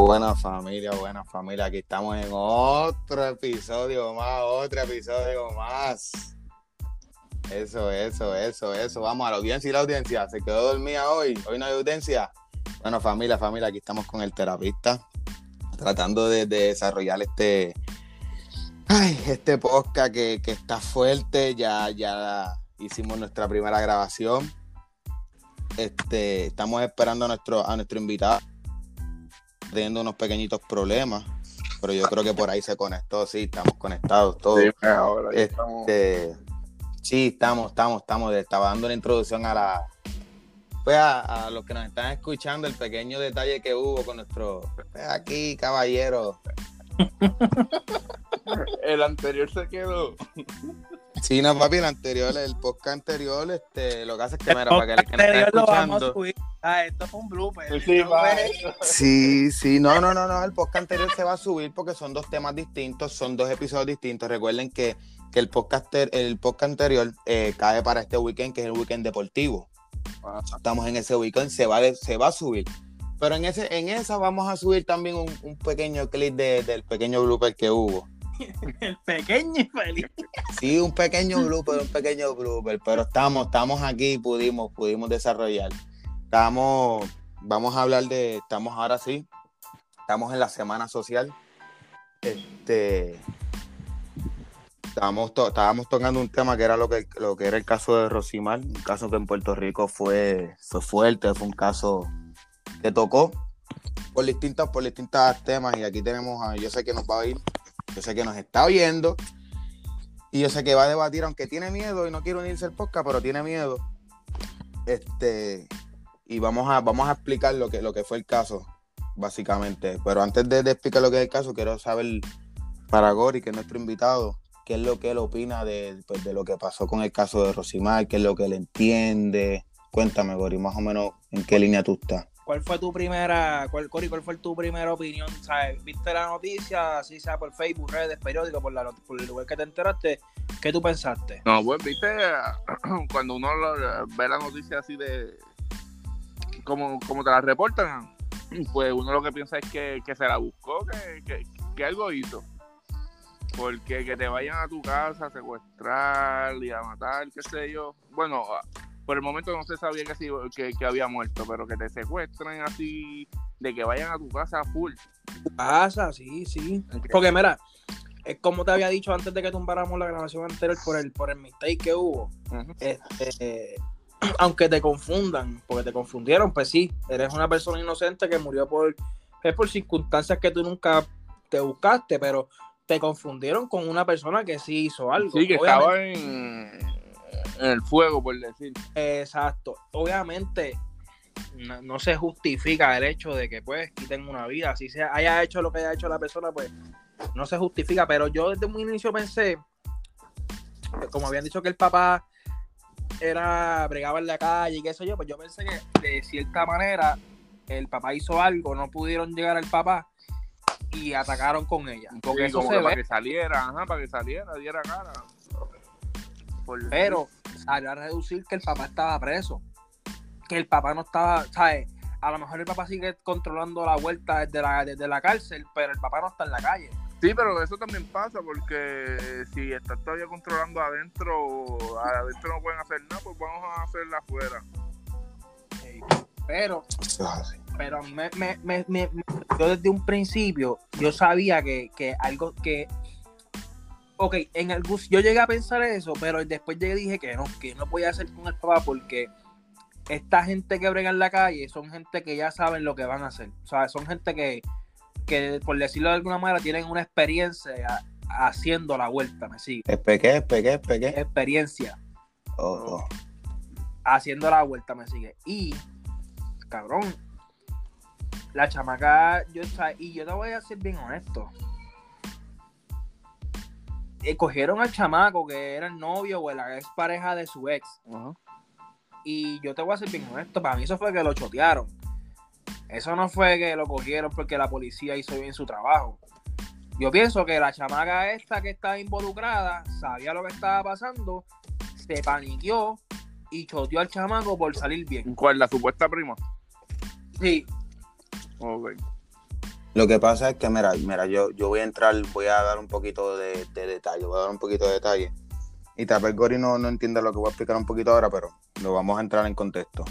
Buena familia, buena familia. Aquí estamos en otro episodio más, otro episodio más. Eso, eso, eso, eso. Vamos a la audiencia y la audiencia. ¿Se quedó dormida hoy? ¿Hoy no hay audiencia? Bueno, familia, familia, aquí estamos con el terapista. Tratando de, de desarrollar este, ay, este podcast que, que está fuerte. Ya, ya hicimos nuestra primera grabación. Este, estamos esperando nuestro, a nuestro invitado teniendo unos pequeñitos problemas, pero yo creo que por ahí se conectó, sí, estamos conectados todos. Sí, ahora ya estamos. Este, sí, estamos, estamos, estamos. Estaba dando la introducción a la. Pues a, a los que nos están escuchando, el pequeño detalle que hubo con nuestro. pues, aquí, caballero. El anterior se quedó. Sí, no, papi, el anterior, el podcast anterior, este, lo que hace es que, El mira, para que el que está anterior lo vamos a escuchando. subir. Ah, esto fue un blooper. Sí, Sí, sí, no, no, no, no, el podcast anterior se va a subir porque son dos temas distintos, son dos episodios distintos. Recuerden que, que el, podcast, el podcast anterior eh, cae para este weekend, que es el weekend deportivo. Estamos en ese weekend, se va, de- se va a subir. Pero en, ese, en esa vamos a subir también un, un pequeño clip de- del pequeño blooper que hubo. El pequeño y. Sí, un pequeño blooper, un pequeño blooper, pero estamos, estamos aquí, pudimos, pudimos desarrollar. Estamos, vamos a hablar de, estamos ahora sí, estamos en la semana social. Este, estábamos, to- estábamos tocando un tema que era lo que, lo que era el caso de Rosimar, un caso que en Puerto Rico fue, fue fuerte, fue un caso que tocó por distintos, por distintos temas y aquí tenemos a, yo sé que nos va a ir, yo sé que nos está oyendo y yo sé que va a debatir, aunque tiene miedo y no quiere unirse al podcast, pero tiene miedo. Este, y vamos a, vamos a explicar lo que, lo que fue el caso, básicamente. Pero antes de, explicar lo que es el caso, quiero saber para Gori, que es nuestro invitado, qué es lo que él opina de, pues, de lo que pasó con el caso de Rosimar, qué es lo que él entiende. Cuéntame, Gori, más o menos en qué línea tú estás. ¿Cuál fue tu primera, cuál, Cori, cuál fue tu primera opinión? ¿Sabes? ¿Viste la noticia, así sea por Facebook, redes, periódicos, por, la, por el lugar que te enteraste? ¿Qué tú pensaste? No, pues viste, cuando uno ve la noticia así de como, como te la reportan, pues uno lo que piensa es que, que se la buscó, que, que, que algo hizo. Porque que te vayan a tu casa a secuestrar y a matar, qué sé yo. Bueno, por el momento no se sabía que, que, que había muerto, pero que te secuestren así, de que vayan a tu casa full. Pasa, sí, sí. Porque mira, es como te había dicho antes de que tumbáramos la grabación anterior por el, por el mistake que hubo. Este, aunque te confundan, porque te confundieron, pues sí, eres una persona inocente que murió por, es por circunstancias que tú nunca te buscaste, pero te confundieron con una persona que sí hizo algo. Sí, que Obviamente- estaba en, en el fuego, por decir. Exacto. Obviamente no, no se justifica el hecho de que pues quiten una vida, si se haya hecho lo que haya hecho la persona, pues no se justifica, pero yo desde un inicio pensé, como habían dicho que el papá era bregaba en la calle y qué sé yo, pues yo pensé que de cierta manera el papá hizo algo, no pudieron llegar al papá y atacaron con ella. Porque Sí, eso como se que para que saliera, ajá, para que saliera, diera cara. Por- pero salió a reducir que el papá estaba preso. Que el papá no estaba, ¿sabes? A lo mejor el papá sigue controlando la vuelta desde la, desde la cárcel, pero el papá no está en la calle. Sí, pero eso también pasa porque si estás todavía controlando adentro, adentro no pueden hacer nada, pues vamos a hacerla afuera. Eh, Pero, pero a mí me, me- me- me- me- yo desde un principio, yo sabía que, que algo que. Ok, en algún, yo llegué a pensar eso, pero después llegué dije que no, que no podía hacer con el papá porque esta gente que brega en la calle son gente que ya saben lo que van a hacer. O sea, son gente que, que por decirlo de alguna manera, tienen una experiencia haciendo la vuelta, me sigue. Pequé, es pequé. Experiencia Oh, oh. haciendo la vuelta, me sigue. Y, cabrón, la chamaca, yo, y yo te voy a ser bien honesto. Eh, cogieron al chamaco que era el novio o la ex pareja de su ex. Y yo te voy a ser bien honesto, para mí eso fue que lo chotearon. Eso no fue que lo cogieron porque la policía hizo bien su trabajo. Yo pienso que la chamaca esta que estaba involucrada sabía lo que estaba pasando, se paniqueó y choteó al chamaco por salir bien. ¿Cuál? La supuesta prima. Sí, Ok. Lo que pasa es que, mira, mira yo, yo voy a entrar, voy a dar un poquito de, detalle, voy a dar un poquito de detalle. Y tal vez Gori no, no entiende lo que voy a explicar un poquito ahora, pero lo vamos a entrar en contexto.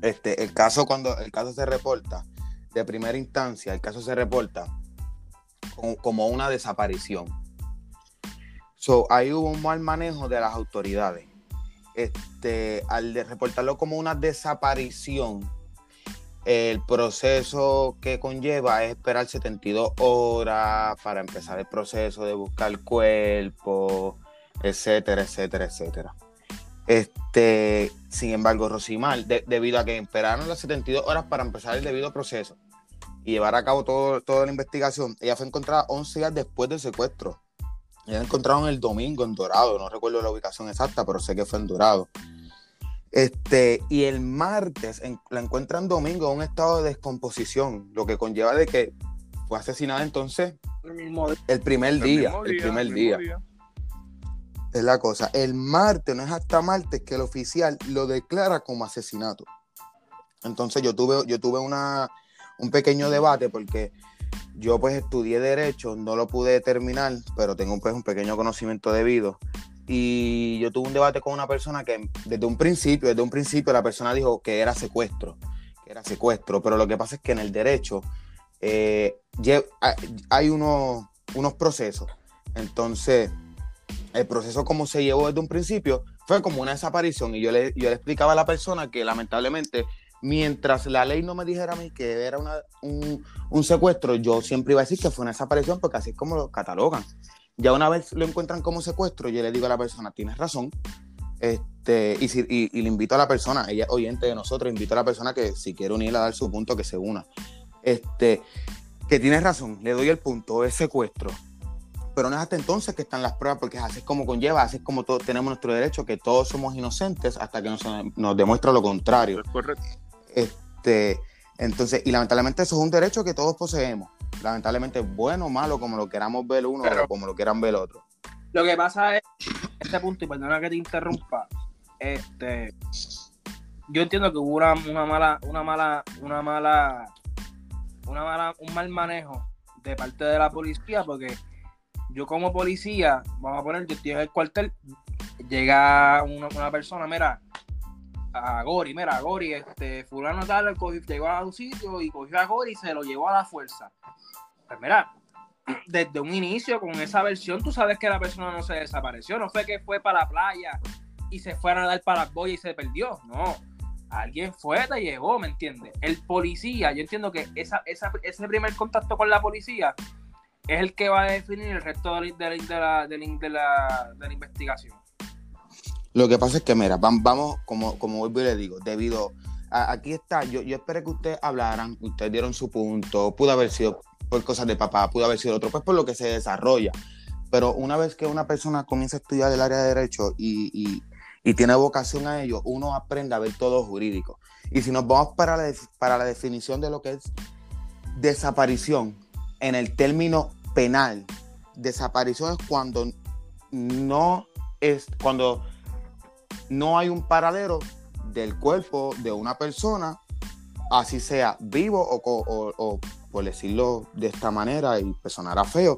Este, el caso cuando el caso se reporta de primera instancia, el caso se reporta como, una desaparición. So, ahí hubo un mal manejo de las autoridades. Este, al reportarlo como una desaparición, el proceso que conlleva es esperar 72 horas para empezar el proceso de buscar el cuerpo, etcétera, etcétera, etcétera. Este, sin embargo, Rosimar, debido a que esperaron las 72 horas para empezar el debido proceso y llevar a cabo todo, toda la investigación, ella fue encontrada 11 días después del secuestro. Ella la encontraron el domingo en Dorado, no recuerdo la ubicación exacta, pero sé que fue en Dorado. Este, y el martes la encuentran domingo en un estado de descomposición, lo que conlleva de que fue asesinada entonces el, primer día, el primer día. Es la cosa. El martes, no es hasta martes que el oficial lo declara como asesinato. Entonces yo tuve, yo tuve una, un pequeño debate porque yo pues estudié derecho, no lo pude terminar, pero tengo pues un pequeño conocimiento debido y yo tuve un debate con una persona que desde un principio, desde un principio la persona dijo que era secuestro, que era secuestro, pero lo que pasa es que en el derecho eh, hay unos, unos procesos. Entonces, el proceso como se llevó desde un principio fue como una desaparición y yo le, yo le explicaba a la persona que lamentablemente mientras la ley no me dijera a mí que era un, un, secuestro, yo siempre iba a decir que fue una desaparición porque así es como lo catalogan. Ya una vez lo encuentran como secuestro, yo le digo a la persona, tienes razón. Este, y, si, y, le invito a la persona, ella oyente de nosotros, invito a la persona que si quiere unir a dar su punto, que se una. Este, que tienes razón, le doy el punto, es secuestro. Pero no es hasta entonces que están las pruebas, porque así es como conlleva, así es como todos tenemos nuestro derecho, que todos somos inocentes hasta que nos, nos demuestra lo contrario. correcto. Este, entonces, y lamentablemente eso es un derecho que todos poseemos lamentablemente bueno o malo, como lo queramos ver uno o como lo quieran ver el otro. Lo que pasa es, este punto, y perdona que te interrumpa, este, yo entiendo que hubo una, mala, una mala, una mala, una mala, un mal manejo de parte de la policía, porque yo como policía, vamos a poner, yo estoy en el cuartel, llega una, una persona, mira, a Gori, mira, Gori, este, fulano tal, llegó a un sitio y cogió a Gori y se lo llevó a la fuerza. Pues mira, desde un inicio con esa versión, tú sabes que la persona no se desapareció, no fue que fue para la playa y se fue a nadar para la boya y se perdió, no. Alguien fue, te llevó, ¿me entiendes? El policía, yo entiendo que esa, ese primer contacto con la policía es el que va a definir el resto de la, de la investigación. Lo que pasa es que, mira, vamos, como, como vuelvo y le digo, debido a, aquí está, yo, yo esperé que ustedes hablaran, ustedes dieron su punto, pudo haber sido por cosas de papá, pudo haber sido otro, pues por lo que se desarrolla. Pero una vez que una persona comienza a estudiar el área de derecho y, tiene vocación a ello, uno aprende a ver todo jurídico. Y si nos vamos para la, para la definición de lo que es desaparición, en el término penal, desaparición es cuando no es, cuando no hay un paradero del cuerpo de una persona, así sea vivo o, por decirlo de esta manera y sonará feo,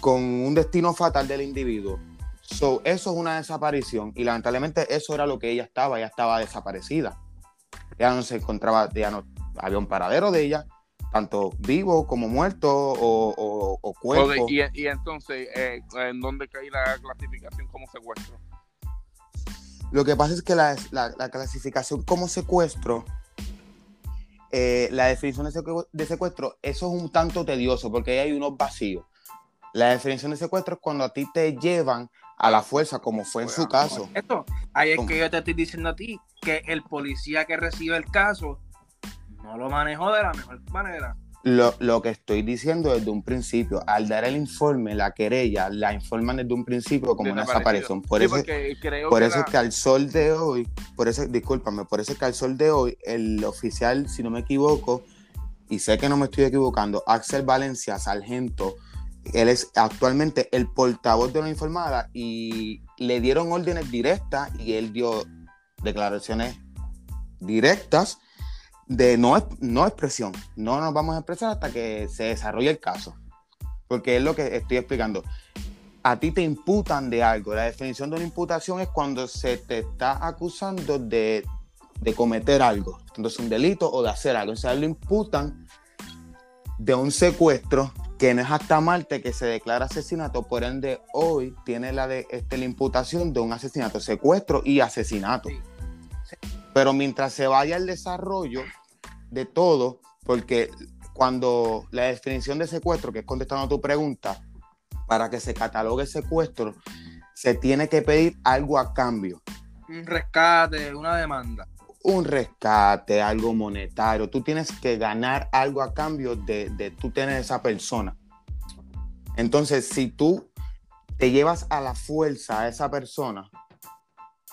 con un destino fatal del individuo. So, eso es una desaparición y lamentablemente eso era lo que ella estaba, ella estaba desaparecida. Ella no se encontraba, ya no había un paradero de ella, tanto vivo como muerto o, cuerpo. y, y, entonces, eh, ¿en dónde cae la clasificación como secuestro? Lo que pasa es que la, clasificación como secuestro, eh, la definición de secuestro, eso es un tanto tedioso porque ahí hay unos vacíos. La definición de secuestro es cuando a ti te llevan a la fuerza, como fue en su caso. Esto, ahí es que yo te estoy diciendo a ti que el policía que recibe el caso no lo manejó de la mejor manera. Lo, que estoy diciendo desde un principio, al dar el informe, la querella, la informan desde un principio como una desaparición. Por eso, por eso es que al sol de hoy, por eso, discúlpame, por eso es que al sol de hoy, el oficial, si no me equivoco, y sé que no me estoy equivocando, Axel Valencia, sargento, él es actualmente el portavoz de la informada y le dieron órdenes directas y él dio declaraciones directas de no, no expresión. No nos vamos a expresar hasta que se desarrolle el caso. Porque es lo que estoy explicando. A ti te imputan de algo. La definición de una imputación es cuando se te está acusando de, de cometer algo. Entonces, un delito o de hacer algo. Entonces, lo imputan de un secuestro que no es hasta Marte que se declara asesinato, por ende hoy tiene la, de, este, la imputación de un asesinato, secuestro y asesinato. Pero mientras se vaya el desarrollo de todo, porque cuando la definición de secuestro, que es contestando a tu pregunta, para que se catalogue secuestro, se tiene que pedir algo a cambio. Un rescate, una demanda un rescate, algo monetario. Tú tienes que ganar algo a cambio de, de tú tener esa persona. Entonces, si tú te llevas a la fuerza a esa persona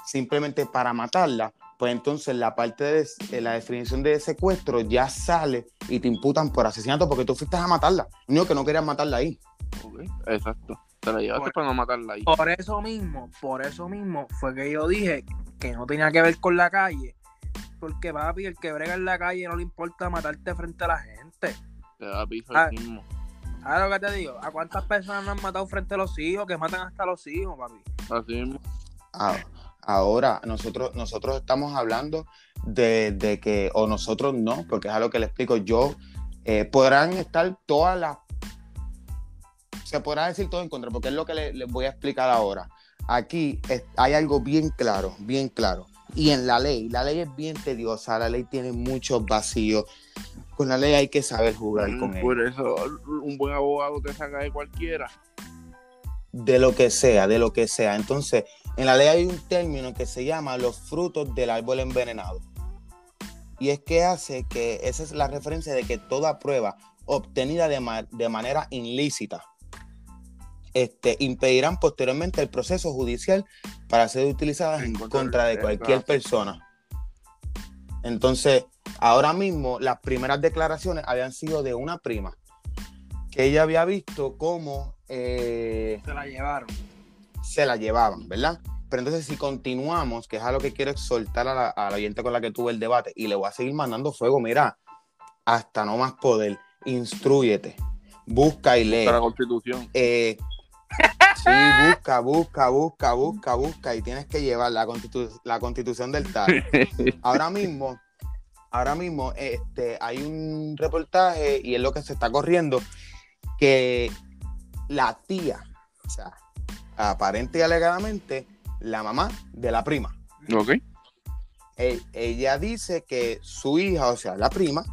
simplemente para matarla, pues entonces la parte de, la definición de secuestro ya sale y te imputan por asesinato porque tú fuiste a matarla. Único que no querías matarla ahí. exacto. Te la llevaste para no matarla ahí. Por eso mismo, por eso mismo fue que yo dije que no tenía que ver con la calle, porque papi, el que brega en la calle no le importa matarte frente a la gente. Te da piso ah, mismo. ¿Sabes lo que te digo? ¿A cuántas personas no han matado frente a los hijos? Que matan hasta a los hijos, papi. Así mismo. Ah, ahora, nosotros, nosotros estamos hablando de, que, o nosotros no, porque es a lo que le explico, yo, eh, podrán estar todas las, se podrá decir todo en contra, porque es lo que les voy a explicar ahora. Aquí hay algo bien claro, bien claro y en la ley. La ley es bien tediosa, la ley tiene muchos vacíos. Con la ley hay que saber jugar con ella. Por eso un buen abogado te saca de cualquiera. De lo que sea, de lo que sea. Entonces, en la ley hay un término que se llama los frutos del árbol envenenado. Y es que hace que, esa es la referencia de que toda prueba obtenida de, de manera ilícita este, impedirán posteriormente el proceso judicial para ser utilizadas en contra de cualquier persona. Entonces, ahora mismo las primeras declaraciones habían sido de una prima, que ella había visto cómo... Eh, se la llevaron. Se la llevaban, ¿verdad? Pero entonces si continuamos, que es a lo que quiero exhortar a la, a la oyente con la que tuve el debate, y le voy a seguir mandando fuego, mira, hasta no más poder, instruyete, busca y lee. la constitución. Eh, Sí, busca, busca, busca, busca, busca y tienes que llevar la, la constitución del tal. Ahora mismo, ahora mismo este, hay un reportaje y es lo que se está corriendo que la tía, o sea, aparente y alegadamente, la mamá de la prima. Ok. E, ella dice que su hija, o sea, la prima,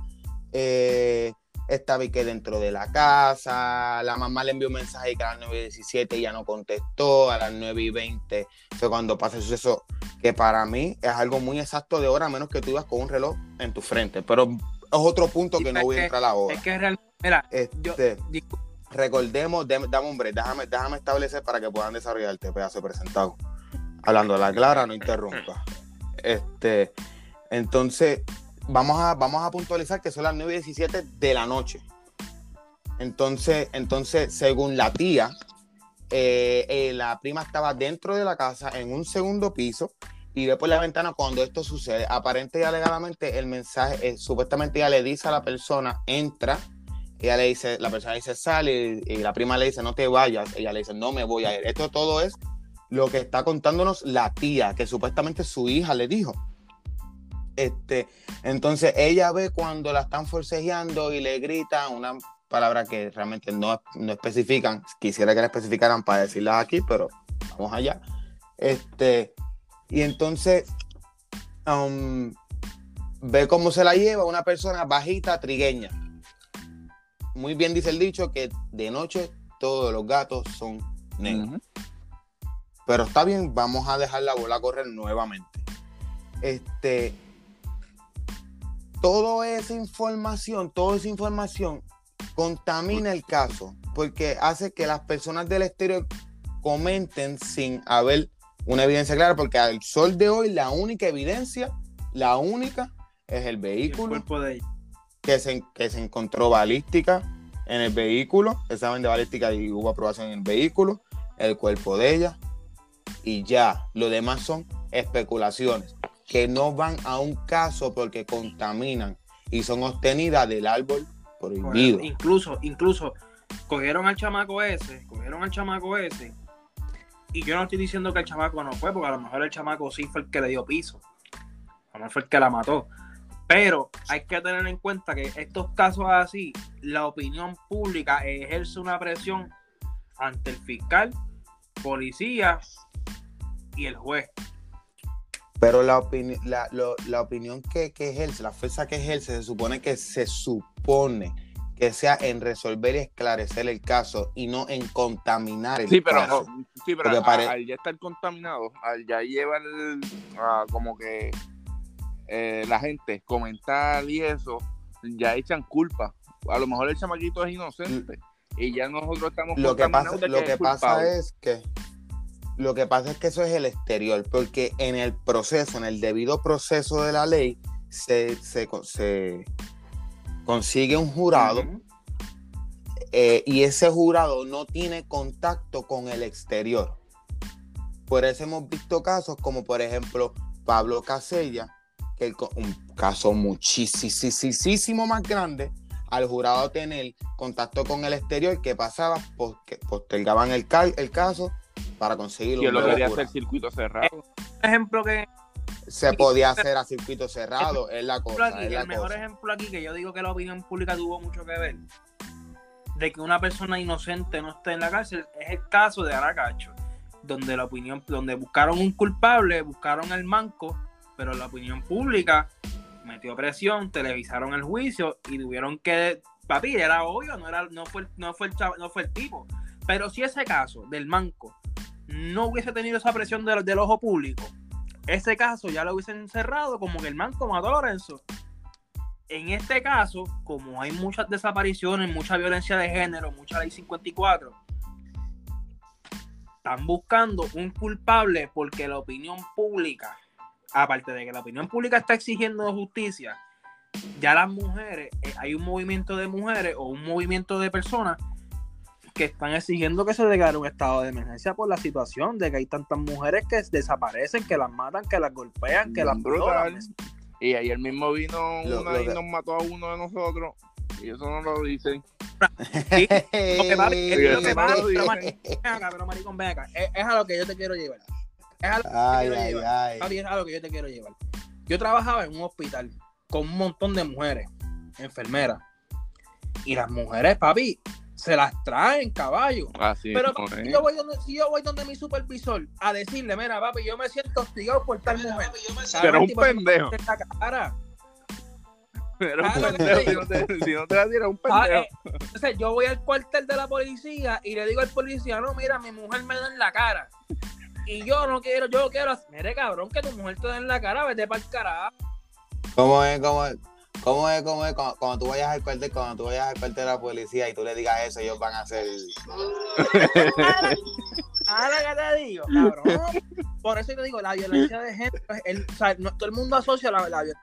eh, estaba y que dentro de la casa, la mamá le envió un mensaje que a las 9.17 ya no contestó, a las 9.20 fue cuando pasa el suceso, que para mí es algo muy exacto de hora, a menos que tú ibas con un reloj en tu frente, pero es otro punto que no voy a entrar ahora. Es que realmente, mira, este, recordemos, dame, hombre, déjame, déjame establecer para que puedan desarrollarte, pedazo presentado. Hablando de la clara, no interrumpa. Este, entonces, vamos a, vamos a puntualizar que son las 9 y 17 de la noche. Entonces, entonces según la tía, eh, eh, la prima estaba dentro de la casa en un segundo piso y ve por la ventana cuando esto sucede. Aparente y alegadamente el mensaje, eh, supuestamente ella le dice a la persona, entra, ella le dice, la persona dice, sale, y, la prima le dice, no te vayas, ella le dice, no me voy a ir. Esto todo es lo que está contándonos la tía, que supuestamente su hija le dijo. Este, entonces ella ve cuando la están forcejeando y le grita una palabra que realmente no, no especifican. Quisiera que la especificaran para decirlas aquí, pero vamos allá. Este, y entonces um, ve cómo se la lleva una persona bajita, trigueña. Muy bien dice el dicho que de noche todos los gatos son negros. Pero está bien, vamos a dejar la bola correr nuevamente. Este, toda esa información, toda esa información contamina el caso porque hace que las personas del exterior comenten sin haber una evidencia clara, porque al sol de hoy la única evidencia, la única, es el vehículo Que, se, que se encontró balística en el vehículo, examen de balística y hubo aprobación en el vehículo, el cuerpo de ella, y ya, lo demás son especulaciones que no van a un caso porque contaminan y son obtenidas del árbol prohibido. Incluso, incluso, cogieron al chamaco ese, cogieron al chamaco ese, y yo no estoy diciendo que el chamaco no fue, porque a lo mejor el chamaco sí fue el que le dio piso, a lo mejor fue el que la mató. Pero hay que tener en cuenta que estos casos así, la opinión pública ejerce una presión ante el fiscal, policía y el juez. Pero la, la, la opinión que, que, ejerce, la fuerza que ejerce, se supone que se supone que sea en resolver y esclarecer el caso y no en contaminar el sí, pero, caso. sí, pero al, ya estar contaminado, al ya llevar como que eh, la gente comentar y eso, ya echan culpa. A lo mejor el chamaquito es inocente y ya nosotros estamos lo que pasa lo que, pasa es que lo que pasa es que eso es el exterior porque en el proceso en el debido proceso de la ley se, se, consigue un jurado eh, y ese jurado no tiene contacto con el exterior. Por eso hemos visto casos como por ejemplo Pablo Casella que un caso muchísimo más grande al jurado tener contacto con el exterior, ¿qué pasaba? Porque postergaban el, el caso para conseguir un lo quería hacer circuito cerrado. ejemplo que se podía hacer a circuito cerrado, es la cosa. el mejor ejemplo aquí que yo digo que la opinión pública tuvo mucho que ver de que una persona inocente no esté en la cárcel es el caso de Aracacho, donde la opinión, donde buscaron un culpable, buscaron el manco, pero la opinión pública metió presión, televisaron el juicio y tuvieron que, papi, era obvio, no, era, no, fue, no, fue el no fue el tipo. Pero si ese caso del manco no hubiese tenido esa presión del ojo público, ese caso ya lo hubiesen cerrado como que el manco mató a Lorenzo. En este caso, como hay muchas desapariciones, mucha violencia de género, mucha ley 54, están buscando un culpable porque la opinión pública aparte de que la opinión pública está exigiendo justicia, ya las mujeres, eh, hay un movimiento de mujeres o un movimiento de personas que están exigiendo que se declare un estado de emergencia por la situación de que hay tantas mujeres que desaparecen, que las matan, que las golpean, que las violan. Y ayer mismo vino una y nos mató a uno de nosotros. Y eso no lo dicen. Sí, lo que va, es lo que va, pero maricón, ven acá. es a lo que yo te quiero llevar. Es algo, ay, ay, ay. es algo que yo te quiero llevar. Yo trabajaba en un hospital con un montón de mujeres, enfermeras. Y las mujeres, papi, se las traen caballo. Pero si, yo voy donde, si yo voy donde mi supervisor a decirle, mira, papi, yo me siento hostigado por tal mujer. Pero un pendejo. Pero un pendejo, si no te, si no te la tiras, un ah, pendejo. Eh, entonces yo voy al cuartel de la policía y le digo al policía, no, mira, mi mujer me da en la cara y yo no quiero, yo quiero, mire cabrón, que tu mujer te da en la cara, vete para el carajo. ¿Cómo es, cómo es? ¿Cómo es, cómo es? Cuando, tú vayas al cuartel, cuando tú vayas al cuartel de la policía y tú le digas eso, ellos van a hacer... Ahora que te digo, cabrón. Por eso te digo, la violencia de género, el, o sea, todo el mundo asocia la, la violencia.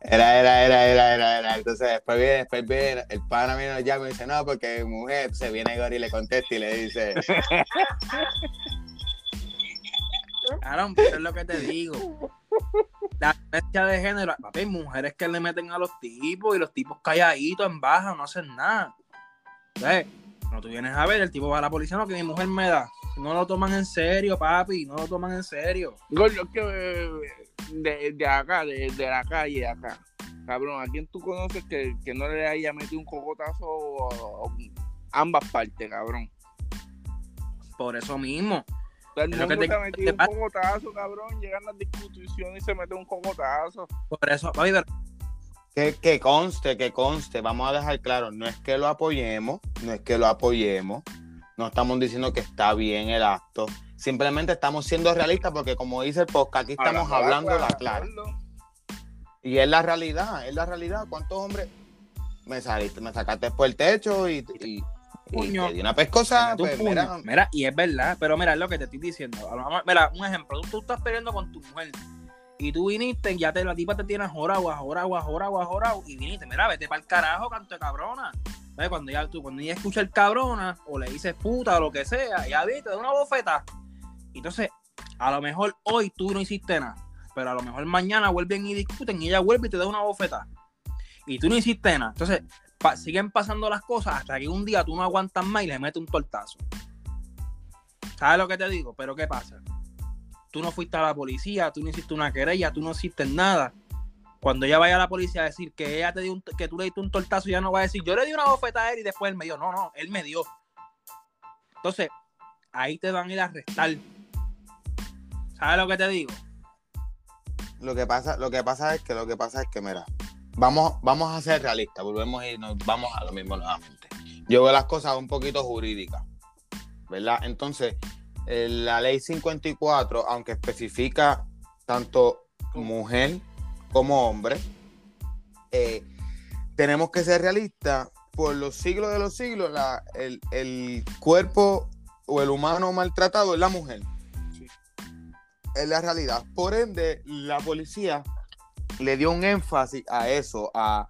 Era, era, era, era, era, era. Entonces después viene, después viene, el pana mío nos llama y dice, no, porque mujer, se viene Gori y le contesta y le dice, Claro, es lo que te digo. La violencia de género, papi, hay mujeres que le meten a los tipos y los tipos calladitos en baja, no hacen nada. No tú vienes a ver, el tipo va a la policía, no, que mi mujer me da. No lo toman en serio, papi, no lo toman en serio. Gordo, que de, de, acá, de, la calle de acá, cabrón, ¿a quién tú conoces que, que no le haya metido un cocotazo a ambas partes, cabrón? Por eso mismo. El mundo que te, te metió un cogotazo, cabrón. Llegan las discusiones y se mete un cogotazo. Por eso, papi, que, que, conste, que conste, vamos a dejar claro, no es que lo apoyemos, no es que lo apoyemos, no estamos diciendo que está bien el acto, simplemente estamos siendo realistas porque como dice el podcast, aquí estamos hablando la clara. Y es la realidad, es la realidad. ¿Cuántos hombres me saliste, me sacaste por el techo y, y una pescosa, pues, mira. y es verdad, pero mira, es lo que te estoy diciendo. Mira, un ejemplo, tú, estás peleando con tu mujer y tú viniste, y ya te, la tipa te tiene jorado, jorado, jorado, jorado, y viniste, mira, vete para el carajo, canto de cabrona. Cuando ya tú, cuando ella escucha el cabrona, o le dices puta o lo que sea, ya viste, te da una bofeta. Entonces, a lo mejor hoy tú no hiciste nada, pero a lo mejor mañana vuelven y discuten y ella vuelve y te da una bofeta. y tú no hiciste nada. Entonces, siguen pasando las cosas hasta que un día tú no aguantas más y le metes un tortazo. ¿Sabes lo que te digo? Pero ¿qué pasa? Tú no fuiste a la policía, tú no hiciste una querella, tú no hiciste nada. Cuando ella vaya a la policía a decir que ella te dio un- que tú le diste un tortazo, ya no va a decir, yo le di una bofeta a él y después él me dio. No, no, él me dio. Entonces, ahí te van a ir a arrestar. ¿Sabes lo que te digo? Lo que pasa, lo que pasa es que lo que pasa es que, mira, vamos, vamos a ser realistas, volvemos y nos vamos a lo mismo nuevamente. Yo veo las cosas un poquito jurídicas, ¿verdad? Entonces, eh, la ley 54, aunque especifica tanto mujer como hombre, eh, tenemos que ser realistas. Por los siglos de los siglos, la- el, el cuerpo o el humano maltratado es la mujer es la realidad. Por ende, la policía le dio un énfasis a eso, a,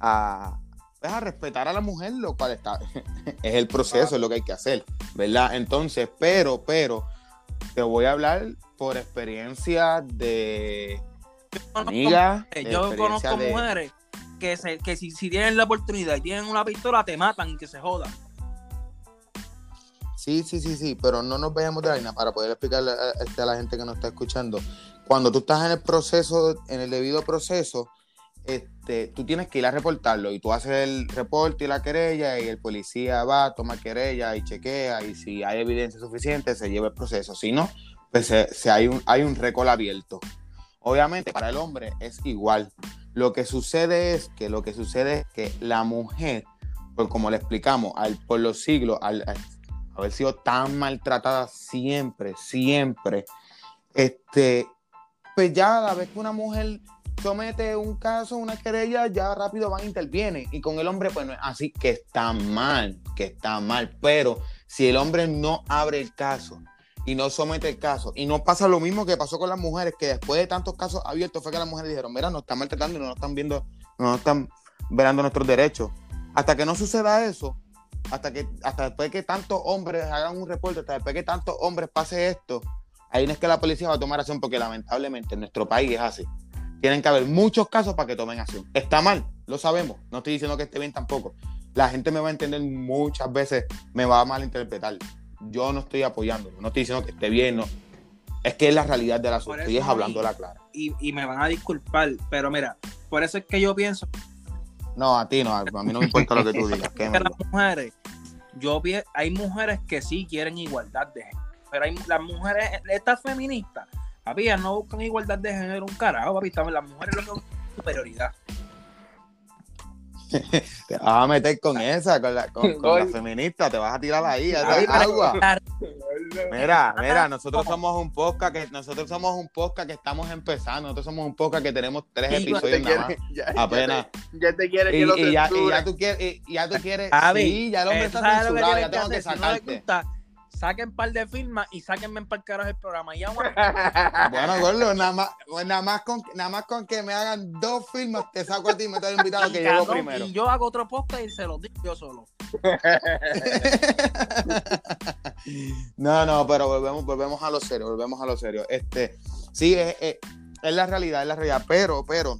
a, pues, a respetar a la mujer, lo cual está, es el proceso, es lo que hay que hacer, ¿verdad? Entonces, pero, pero, te voy a hablar por experiencia de amiga. Yo conozco de- mujeres que, se, que si, si tienen la oportunidad y tienen una pistola, te matan y que se jodan. Sí, sí, sí, sí, pero no nos vayamos de la línea para poder explicarle a, este, a la gente que nos está escuchando. Cuando tú estás en el proceso, en el debido proceso, este, tú tienes que ir a reportarlo y tú haces el reporte y la querella y el policía va, toma querella y chequea y si hay evidencia suficiente se lleva el proceso. Si no, pues se, se hay, un, hay un récord abierto. Obviamente para el hombre es igual. Lo que sucede es que lo que sucede es que la mujer, pues como le explicamos, al, por los siglos, al, al haber sido tan maltratada siempre, siempre, este, pues ya a la vez que una mujer somete un caso, una querella, ya rápido van intervienen. Y con el hombre, pues no es así, que está mal, que está mal. Pero si el hombre no abre el caso y no somete el caso, y no pasa lo mismo que pasó con las mujeres, que después de tantos casos abiertos fue que las mujeres dijeron, mira, nos están maltratando y no nos están viendo, no nos están velando nuestros derechos. Hasta que no suceda eso, hasta que hasta después que tantos hombres hagan un reporte, hasta después que tantos hombres pase esto, ahí no es que la policía va a tomar acción, porque lamentablemente en nuestro país es así. Tienen que haber muchos casos para que tomen acción. Está mal, lo sabemos. No estoy diciendo que esté bien tampoco. La gente me va a entender muchas veces, me va a malinterpretar. Yo no estoy apoyándolo, no estoy diciendo que esté bien, no. Es que es la realidad de la asunto y es eso, hablando la clara. Y, y me van a disculpar, pero mira, por eso es que yo pienso No, a ti no, a mí no me importa lo que tú digas. que las mujeres, yo hay mujeres que sí quieren igualdad de género, pero hay las mujeres, estas feministas, papi, ellas no buscan igualdad de género un carajo, papi, estamos- las mujeres lo que buscan superioridad. Te vas a meter con esa, con la, con, con la Gol. feminista, te vas a tirar ahí, a esa agua. Mira, mira, nosotros somos un podcast que nosotros somos un podcast que estamos empezando, nosotros somos un podcast que tenemos tres episodios nada más. ya, Apenas. ya te quiere Y, que lo y ya, y ya tú quieres, y, ya tú quieres, sí, ya el hombre está ¿sabes lo que censurado, ya tengo que sacarte. Saquen un par de firmas y sáquenme para el carajo el programa. Y ya, bueno, gordo, nada más, pues nada más con, nada más con que me hagan dos firmas, te saco a ti y me estoy invitado que cabrón, primero. y yo hago otro podcast y se los digo yo solo. No, no, pero volvemos, volvemos a lo serio, volvemos a lo serio. Este, sí, es, es- es la realidad, es la realidad, pero, pero,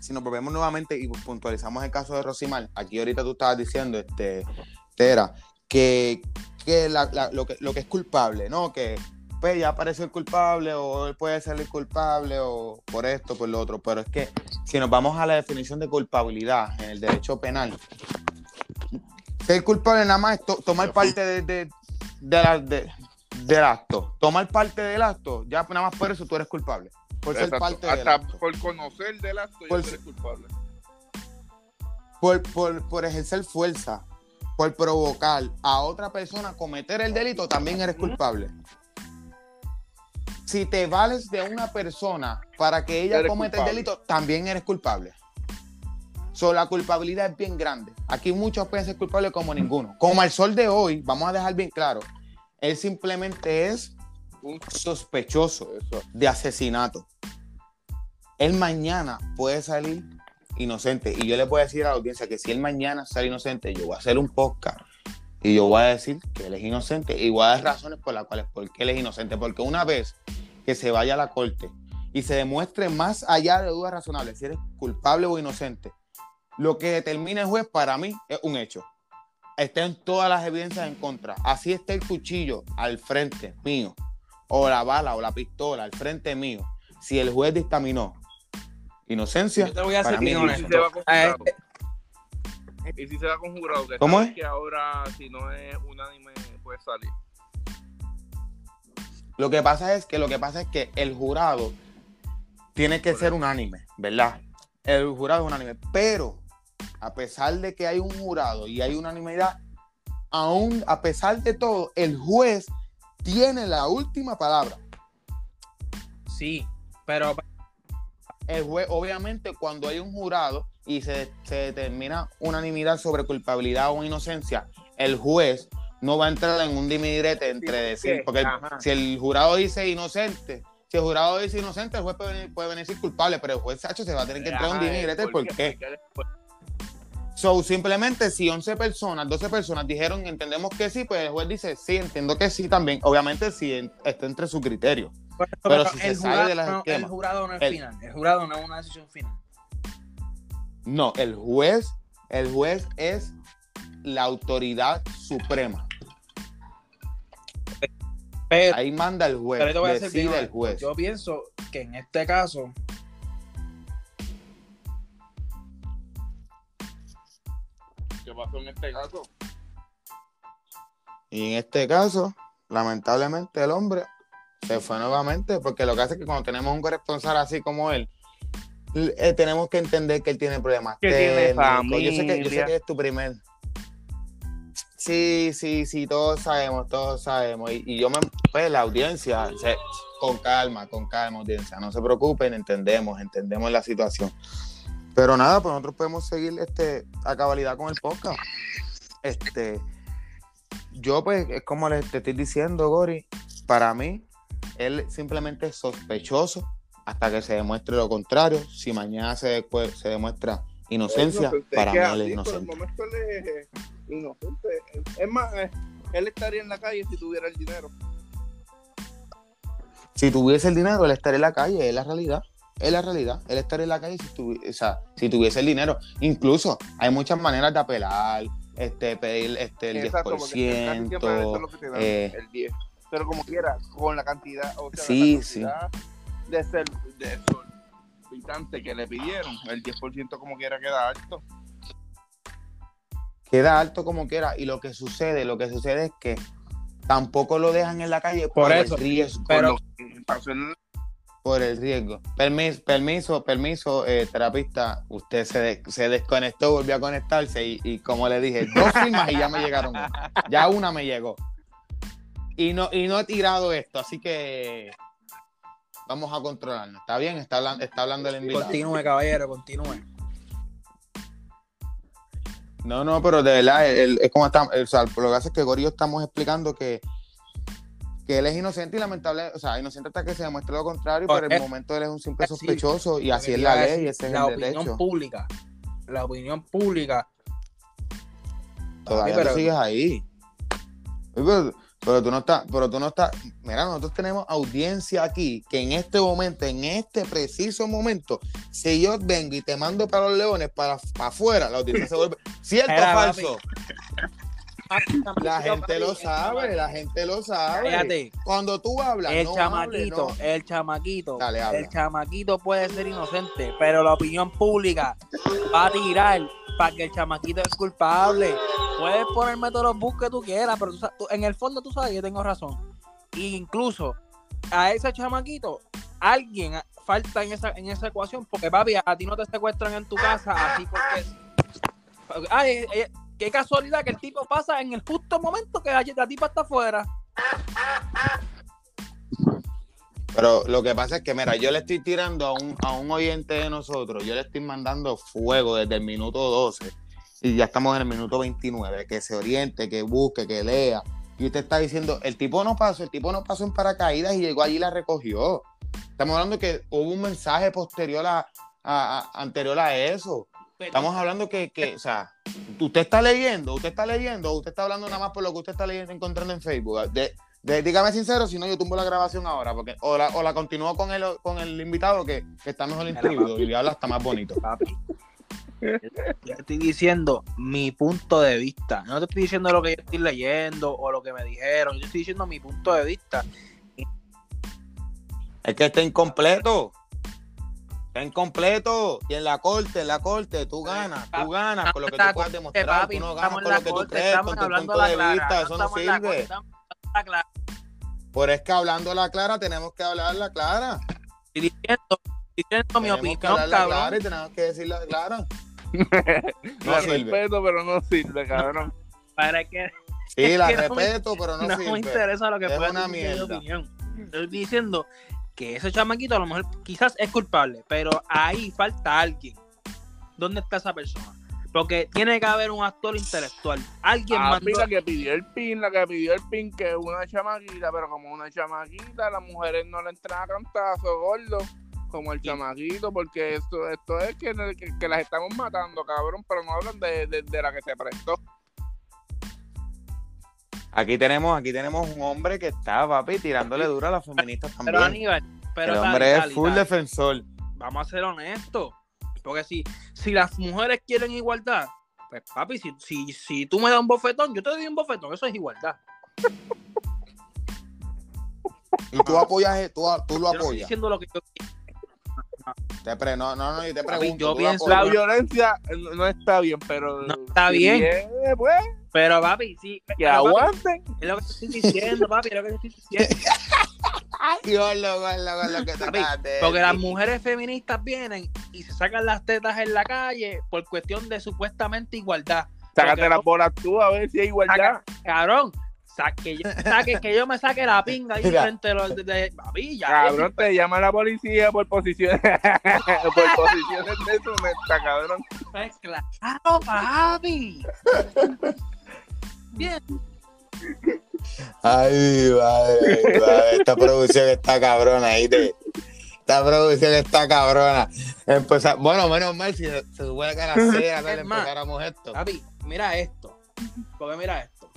si nos volvemos nuevamente y puntualizamos el caso de Rosimar, aquí ahorita tú estabas diciendo, este, Tera, que, que, la- la- lo que lo que es culpable, ¿no? Que pues ya apareció el culpable o él puede ser el culpable o por esto, por lo otro, pero es que si nos vamos a la definición de culpabilidad en el derecho penal, ser culpable nada más es to- tomar parte de, de- de la- de- del acto. Tomar parte del acto, ya nada más por eso tú eres culpable. Por ser parte del Hasta acto. por conocer del acto ya Por eres ser- culpable. Por, por, por ejercer fuerza, por provocar a otra persona a cometer el delito, también eres culpable. Si te vales de una persona para que ella cometa culpable. el delito, también eres culpable. So, la culpabilidad es bien grande. Aquí muchos pueden ser culpables como ninguno. Como al sol de hoy, vamos a dejar bien claro, él simplemente es Un- sospechoso de asesinato. Él mañana puede salir inocente. Y yo le puedo decir a la audiencia que si él mañana sale inocente, yo voy a hacer un podcast y yo voy a decir que él es inocente y voy a dar razones por las cuales por qué él es inocente. Porque una vez que se vaya a la corte y se demuestre más allá de dudas razonables si eres culpable o inocente, lo que determina el juez para mí es un hecho. Estén todas las evidencias en contra. Así está el cuchillo al frente mío, o la bala o la pistola al frente mío. Si el juez dictaminó inocencia, Yo te voy a ser bien honesto. se va con jurado. Y si se va con jurado, que ¿Cómo es? que ahora si no es unánime puede salir. Lo que pasa es que lo que pasa es que el jurado tiene que ser unánime, ¿verdad? El jurado es unánime, pero a pesar de que hay un jurado y hay unanimidad, aún a pesar de todo, el juez tiene la última palabra. Sí, pero El juez, obviamente, cuando hay un jurado y se, se determina unanimidad sobre culpabilidad o inocencia, el juez no va a entrar en un dimidirete entre Sí, decir, sí, porque si el jurado dice inocente, si el jurado dice inocente, el juez puede venir, puede venir a decir culpable, pero el juez Sacho se va a tener que entrar en un dimidirete. ¿Por qué? So, simplemente si 11 personas, 12 personas dijeron entendemos que sí, pues el juez dice sí, entiendo que sí también. Obviamente si en- está entre su criterio. Pero si se el, sale jurado, de las no, el esquemas. jurado no es El- final. El jurado no es una decisión final. No, el juez, el juez es la autoridad suprema. Pero, Ahí manda el juez, pero te voy a ser bien decide el juez. Yo pienso que en este caso, ¿Qué pasó en este caso? Y en este caso, lamentablemente el hombre se fue nuevamente, porque lo que hace es que cuando tenemos un corresponsal así como él, eh, tenemos que entender que él tiene problemas Que tiene técnicos. Yo sé que, yo sé familia. que es tu primer. Sí, sí, sí, todos sabemos, todos sabemos. Y, y yo me, pues la audiencia, se- con calma, con calma, audiencia, no se preocupen, entendemos, entendemos la situación. Pero nada, pues nosotros podemos seguir este, a cabalidad con el podcast. Este, yo pues, es como les te estoy diciendo, Gori, para mí, él simplemente es sospechoso hasta que se demuestre lo contrario. Si mañana se, después se demuestra inocencia, Inocente, para mí él es Por el inocente. momento él es inocente. Es más, él estaría en la calle si tuviera el dinero. Si tuviese el dinero, él estaría en la calle, es la realidad. Es la realidad. Él estaría en la calle si, tuvi- o sea, si tuviese el dinero. Incluso hay muchas maneras de apelar, este, pedir este, el Exacto, porque casi siempre eso 10%. es lo que te dan, eh, el 10. Pero como quiera, con la cantidad, o sea, Sí, la cantidad de ser de solicitante que le pidieron, el 10% como quiera queda alto. queda alto como quiera. Y lo que sucede, lo que sucede es que tampoco lo dejan en la calle por, Por eso, el riesgo. pero- Por lo el riesgo. Permiso, permiso, permiso, eh, terapista. Usted se, de- se desconectó, volvió a conectarse y, y como le dije, dos firmas y ya me llegaron. una. Ya una me llegó. Y no, y no he tirado esto, así que vamos a controlarnos. ¿Está bien? Está hablando, está hablando el invitado. continúe, caballero, continúe. No, no, pero de verdad, el- es como estamos, o sea, lo que hace es que Gorillo estamos explicando que, que él es inocente y lamentable, o sea, inocente hasta que se demuestre lo contrario, pero en el Correcto. momento él es un simple Sí. sospechoso y así es la ley decir, y ese es la el opinión pública. La opinión pública. Todavía tú sigues ahí. Pero, pero tú no estás, pero tú no estás. Mira, nosotros tenemos audiencia aquí que en este momento, en este preciso momento, si yo vengo y te mando para los leones para, para afuera, la audiencia se vuelve. ¿Cierto o falso? papi. La gente lo sabe, la gente lo sabe. Cállate. Cuando tú hablas, El no chamaquito, no. el chamaquito, Dale, habla. el chamaquito puede ser inocente, pero la opinión pública va a tirar para que el chamaquito es culpable. Puedes ponerme todos los bus que tú quieras, pero tú en el fondo tú sabes que yo tengo razón. Y incluso a ese chamaquito, alguien falta en esa, en esa ecuación, porque papi, a ti no te secuestran en tu casa así porque... Ay, eh, qué casualidad que el tipo pasa en el justo momento que la tipa está afuera. Pero lo que pasa es que, mira, yo le estoy tirando a un, a un oyente de nosotros, yo le estoy mandando fuego desde el minuto 12 y ya estamos en el minuto 29, que se oriente, que busque, que lea. Y usted está diciendo, el tipo no pasó, el tipo no pasó en paracaídas y llegó allí y la recogió. Estamos hablando que hubo un mensaje posterior a- a- anterior a eso. Estamos hablando que, que, o sea, usted está leyendo, usted está leyendo, usted está hablando nada más por lo que usted está leyendo, encontrando en Facebook. De, de- dígame sincero, si no, yo tumbo la grabación ahora, porque o la, o la continúo con el, con el invitado que, que está mejor instruido y habla hasta más bonito. Papi. Yo estoy diciendo mi punto de vista. No te estoy diciendo lo que yo estoy leyendo o lo que me dijeron. Yo estoy diciendo mi punto de vista. Es que está incompleto. Está incompleto. Y en la corte, en la corte, tú ganas, tú ganas con lo que tú puedas demostrar. Papi, tú no ganas con lo que tú crees, con tu punto de clara, vista. no Eso no corte, sirve. estamos hablando la clara. Por es que hablando la clara, tenemos que hablar la clara. Y diciendo, diciendo mi que opinión, hablar la cabrón. clara y tenemos que decir la clara. No La sirve. respeto, pero no sirve, cabrón. Para que Sí, la que no me- respeto, pero no, no, me sirve. interesa lo que Es pueda una decir mi mierda. opinión. Estoy diciendo que ese chamaquito a lo mejor quizás es culpable, pero ahí falta alguien. ¿Dónde está esa persona? Porque tiene que haber un actor intelectual. Alguien Ah, mandó. la que pidió el pin, la que pidió el pin, que es una chamaquita, pero como una chamaquita, las mujeres no le entran a cantazo, gordo, como el Sí. chamaquito, porque esto, esto es que, que, que las estamos matando, cabrón, pero no hablan de, de, de la que se prestó. Aquí tenemos, aquí tenemos un hombre que está, papi, tirándole duro a las feministas Pero también. Aníbal, pero El dale, hombre dale, es full dale. defensor. vamos a ser honestos. Porque si, si las mujeres quieren igualdad, pues papi, si, si, si tú me das un bofetón, yo te doy un bofetón, eso es igualdad. Y tú apoyas, tú, tú lo Yo no estoy apoyas. diciendo lo que yo Te pre- no, no, no, yo te Papi, pregunto. yo tú lo pienso- La apoyas. violencia no, está bien, pero... No está bien. viene, pues, Pero papi, sí. que pero, papi, aguanten. es lo que te estoy diciendo, papi, es lo que te estoy diciendo. Dios, lo, lo, lo que te Papi, Porque las mujeres feministas vienen y se sacan las tetas en la calle por cuestión de supuestamente igualdad. Sácate las bolas tú a ver si hay igualdad. Cabrón, saque, yo- saque, que yo me saque la pinga ahí frente a los de, de- papi, ya. Cabrón, te llama la policía por posiciones, por posiciones de su meta, cabrón. Pues claro, papi. Bien. Ay, madre, esta producción está cabrona, ahí te. Esta producción está cabrona. Empezar, bueno, menos mal si se, se supone que a las 6 de la tarde empezáramos esto. Papi, mira esto. Porque mira esto.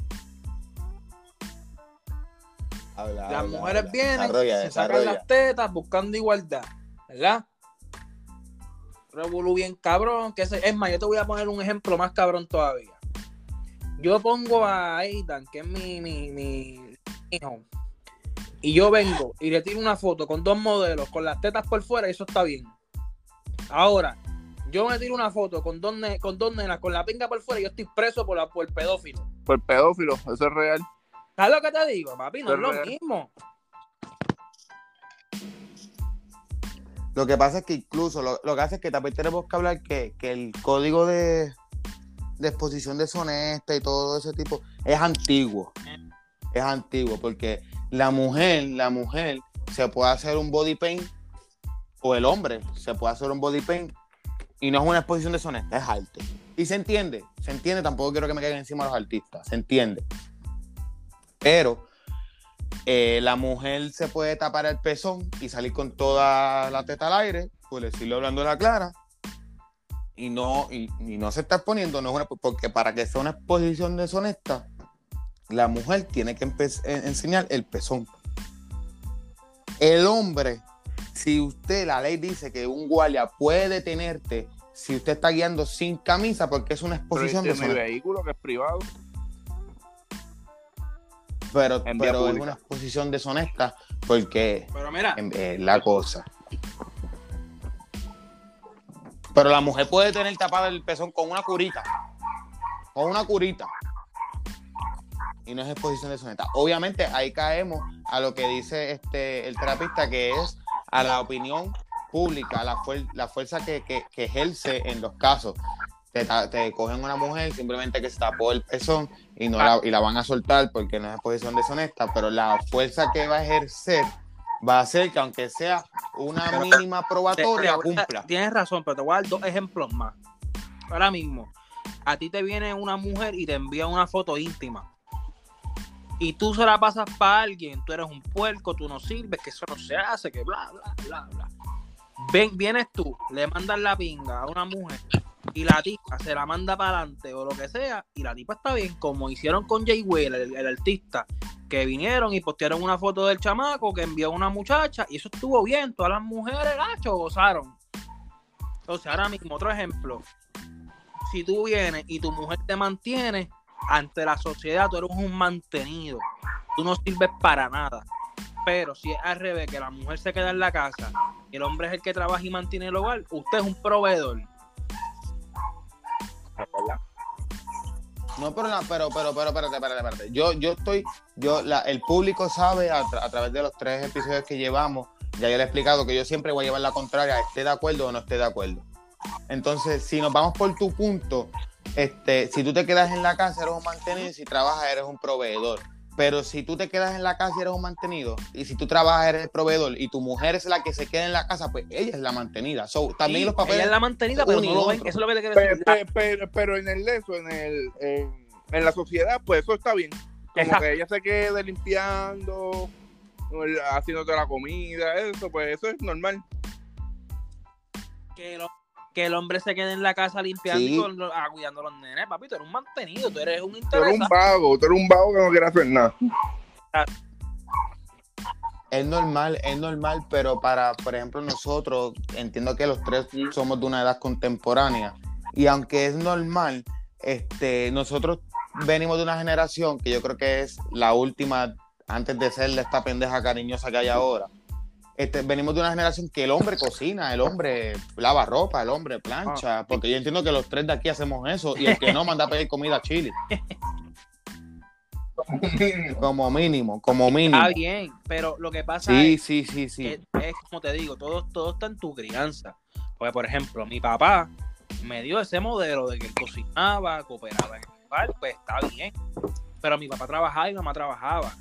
Habla, Las habla, mujeres habla. vienen, Desarrolla, se sacan desarrolla. las tetas buscando igualdad. ¿Verdad? Revolú bien cabrón. Que ese- es más, yo te voy a poner un ejemplo más cabrón todavía. Yo pongo a Aidan, que es mi, mi, mi hijo, y yo vengo y le tiro una foto con dos modelos, con las tetas por fuera, y eso está bien. Ahora, yo me tiro una foto con dos, ne- con dos nenas con la pinga por fuera y yo estoy preso por, la, por pedófilo. Por pedófilo, eso es real. ¿Sabes lo que te digo, papi? No es lo mismo. Lo que pasa es que incluso lo, lo que hace es que también tenemos que hablar que, que el código de, de exposición deshonesta y todo ese tipo es antiguo. Es antiguo porque la mujer, la mujer se puede hacer un body paint o el hombre se puede hacer un body paint y no es una exposición deshonesta, es arte. Y se entiende, se entiende, tampoco quiero que me caigan encima los artistas, se entiende. Pero eh, la mujer se puede tapar el pezón y salir con toda la teta al aire, por decirlo hablando de la clara, y no, y, y no se está exponiendo, no es una- porque para que sea una exposición deshonesta, la mujer tiene que en- enseñar el pezón. El hombre, si usted, la ley dice que un guardia puede detenerte si usted está guiando sin camisa porque es una Pero exposición este es mi vehículo que es privado. Pero, pero es una exposición deshonesta porque Pero mira, es la cosa. Pero la mujer puede tener tapado el pezón con una curita. Con una curita. Y no es exposición deshonesta. Obviamente ahí caemos a lo que dice este el terapista, que es a la opinión pública, la, fuer- la fuerza que, que- que ejerce en los casos. Te, te cogen una mujer simplemente que se tapó el pezón y, no la, y la van a soltar porque no es exposición deshonesta, pero la fuerza que va a ejercer va a hacer que aunque sea una Pero- mínima te- probatoria, te cumpla. tienes razón, pero te voy a dar dos ejemplos más. Ahora mismo, a ti te viene una mujer y te envía una foto íntima. Y tú se la pasas para alguien, tú eres un puerco, tú no sirves, que eso no se hace, que bla, bla, bla, bla. Ven, vienes tú, le mandas la pinga a una mujer y la tipa se la manda para adelante o lo que sea, y la tipa está bien, como hicieron con Jay Will, el, el artista, que vinieron y postearon una foto del chamaco que envió una muchacha, y eso estuvo bien, todas las mujeres gacho gozaron. Entonces, ahora mismo, otro ejemplo. si tú vienes y tu mujer te mantiene, ante la sociedad tú eres un mantenido. Tú no sirves para nada. Pero si es al revés, que la mujer se queda en la casa y el hombre es el que trabaja y mantiene el hogar, usted es un proveedor. No, pero, pero, pero, pero, espérate, espérate, espérate. Yo, yo estoy, yo, la, el público sabe a, tra- a través de los tres episodios que llevamos, ya yo le he explicado que yo siempre voy a llevar la contraria, esté de acuerdo o no esté de acuerdo. Entonces, si nos vamos por tu punto, este, si tú te quedas en la casa, eres un mantenido, si trabajas, eres un proveedor. Pero si tú te quedas en la casa y eres un mantenido, y si tú trabajas, eres el proveedor, y tu mujer es la que se queda en la casa, pues ella es la mantenida. So, también Sí, los papeles. ella es la mantenida, pero no lo ven. Eso es lo que te quiero Pero, decir. pero, pero- pero en el eso, en el en, en la sociedad, pues eso está bien. Como Exacto. que ella se quede limpiando, haciéndote la comida, eso, pues eso es normal. que, lo- que el hombre se quede en la casa limpiando Sí. y con ah, cuidando a los nenes, papi, tú eres un mantenido, tú eres un Tú eres un interesado. vago, tú eres un vago que no quiere hacer nada. Es normal, es normal, pero para, por ejemplo, nosotros, entiendo que los tres Mm. somos de una edad contemporánea, y aunque es normal, este, nosotros venimos de una generación que yo creo que es la última, antes de ser esta pendeja cariñosa que hay ahora. Este, venimos de una generación que el hombre cocina, el hombre lava ropa, el hombre plancha, porque yo entiendo que los tres de aquí hacemos eso, y el que no manda a pedir comida a Chile, como mínimo, como mínimo. Está bien, pero lo que pasa Sí, es sí, sí, sí. que es como te digo, todo, todo está en tu crianza. Porque, por ejemplo, mi papá me dio ese modelo de que él cocinaba, cooperaba en el hogar, pues está bien. Pero mi papá trabajaba y mi mamá trabajaba.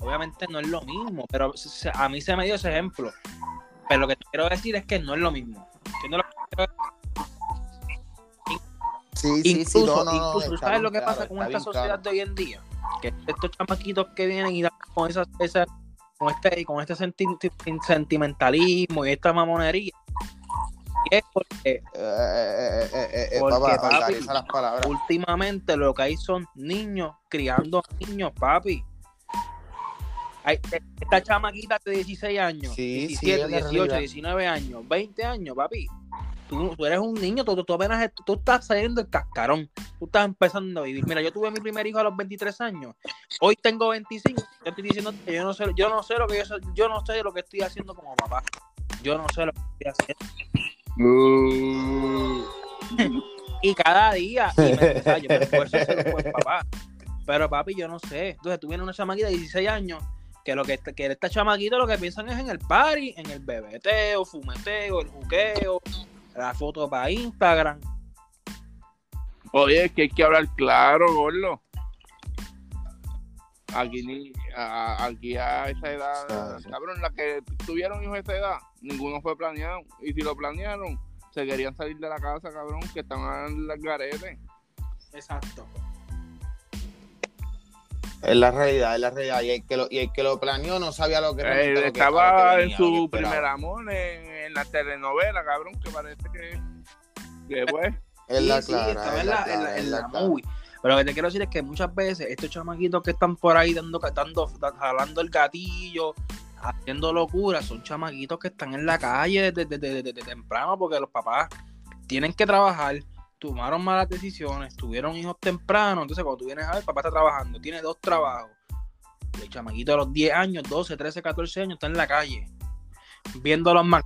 Obviamente no es lo mismo, pero a mí se me dio ese ejemplo. Pero lo que quiero decir es que no es lo mismo. Incluso, incluso, ¿tú está ¿sabes bien lo que claro, pasa con esta sociedad claro. de hoy en día? Que estos chamaquitos que vienen y dan con esa, esa- con este, con este senti- sentimentalismo y esta mamonería. Y es porque Eh, eh, eh, eh, Porque, papá, papi, organiza las palabras. últimamente lo que hay son niños criando niños, papi. Hay, esta chamaquita de 16 años, Sí, sí, 17, es la 18, realidad. 19 años, 20 años, papi. Tú, tú eres un niño, tú, tú apenas tú estás saliendo del cascarón, tú estás empezando a vivir. Mira, yo tuve mi primer hijo a los 23 años, hoy tengo 25, yo estoy diciendo que yo no sé, yo no sé lo que yo, yo no sé lo que estoy haciendo como papá. Yo no sé lo que estoy haciendo. Y cada día, y me, o sea, yo me esfuerzo papá. Pero papi, yo no sé. Entonces tú vienes una chamaquita de 16 años, que lo que, que esta chamaquita lo que piensan es en el party, en el bebeteo, fumeteo, el juqueo, la foto para Instagram. Oye, es que hay que hablar claro, gordo. Aquí, ni, a, aquí a esa edad, Ah, sí. cabrón, la que tuvieron hijos a esa edad, ninguno fue planeado. Y si lo planearon, se querían salir de la casa, cabrón, que estaban en las garetes. Exacto. Es la realidad, es la realidad. Y el que lo, y el que lo planeó no sabía lo que Eh, lo que- estaba lo que en venía, su primer amor en, en la telenovela, cabrón, que parece que, que pues, Es Sí, la sí, clara, estaba es en la la, en la- es en la la clara. movie. Pero lo que te quiero decir es que muchas veces estos chamaquitos que están por ahí dando, dando, jalando el gatillo, haciendo locuras, son chamaquitos que están en la calle desde, desde- desde- desde temprano porque los papás tienen que trabajar, tomaron malas decisiones, tuvieron hijos temprano, entonces cuando tú vienes a ver, papá está trabajando, tiene dos trabajos. El chamaquito a los 10 años, 12, 13, 14 años está en la calle, viendo a los más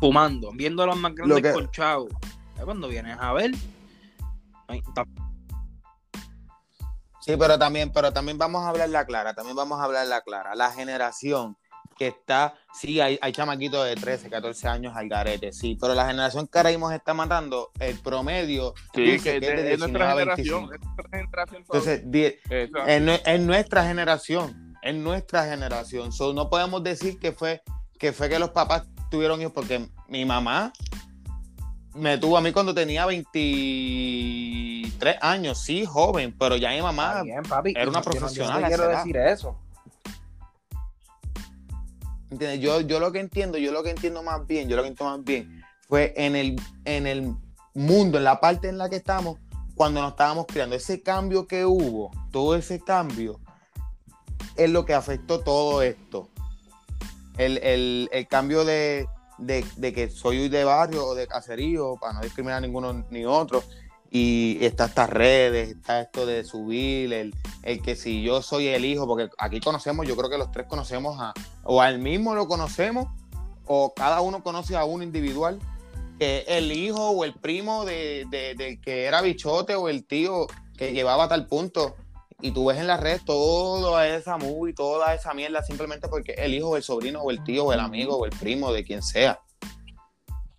fumando, viendo a los más grandes que-. Ya Cuando vienes a ver, ay, Sí, pero también, pero también vamos a hablar la clara, también vamos a hablar la clara. La generación que está, sí, hay, hay chamaquitos de 13, 14 años al garete, sí, pero la generación que ahora mismo se está matando, el promedio sí, dice que que es de nuestra 19 a generación. 25. Es nuestra generación. Entonces, es nuestra generación, es nuestra generación. So, no podemos decir que fue, que fue que los papás tuvieron hijos, porque mi mamá me tuvo a mí cuando tenía 23 años, sí, joven, pero ya mi mamá bien, papi. era una profesional Yo no quiero decir eso. Yo, yo lo que entiendo, yo lo que entiendo más bien, yo lo que entiendo más bien fue en el, en el mundo, en la parte en la que estamos, cuando nos estábamos criando. Ese cambio que hubo, todo ese cambio, es lo que afectó todo esto. El, el- el cambio de, de- de que soy de barrio o de caserío, para no discriminar a ninguno ni otro, y está estas redes, está esto de subir, el, el, que si yo soy el hijo, porque aquí conocemos, yo creo que los tres conocemos a, o al mismo lo conocemos, o cada uno conoce a uno individual, que el hijo o el primo de, de, que era bichote o el tío que llevaba a tal punto. Y tú ves en la red toda esa movie, toda esa mierda, simplemente porque el hijo o el sobrino o el tío o el amigo o el primo de quien sea.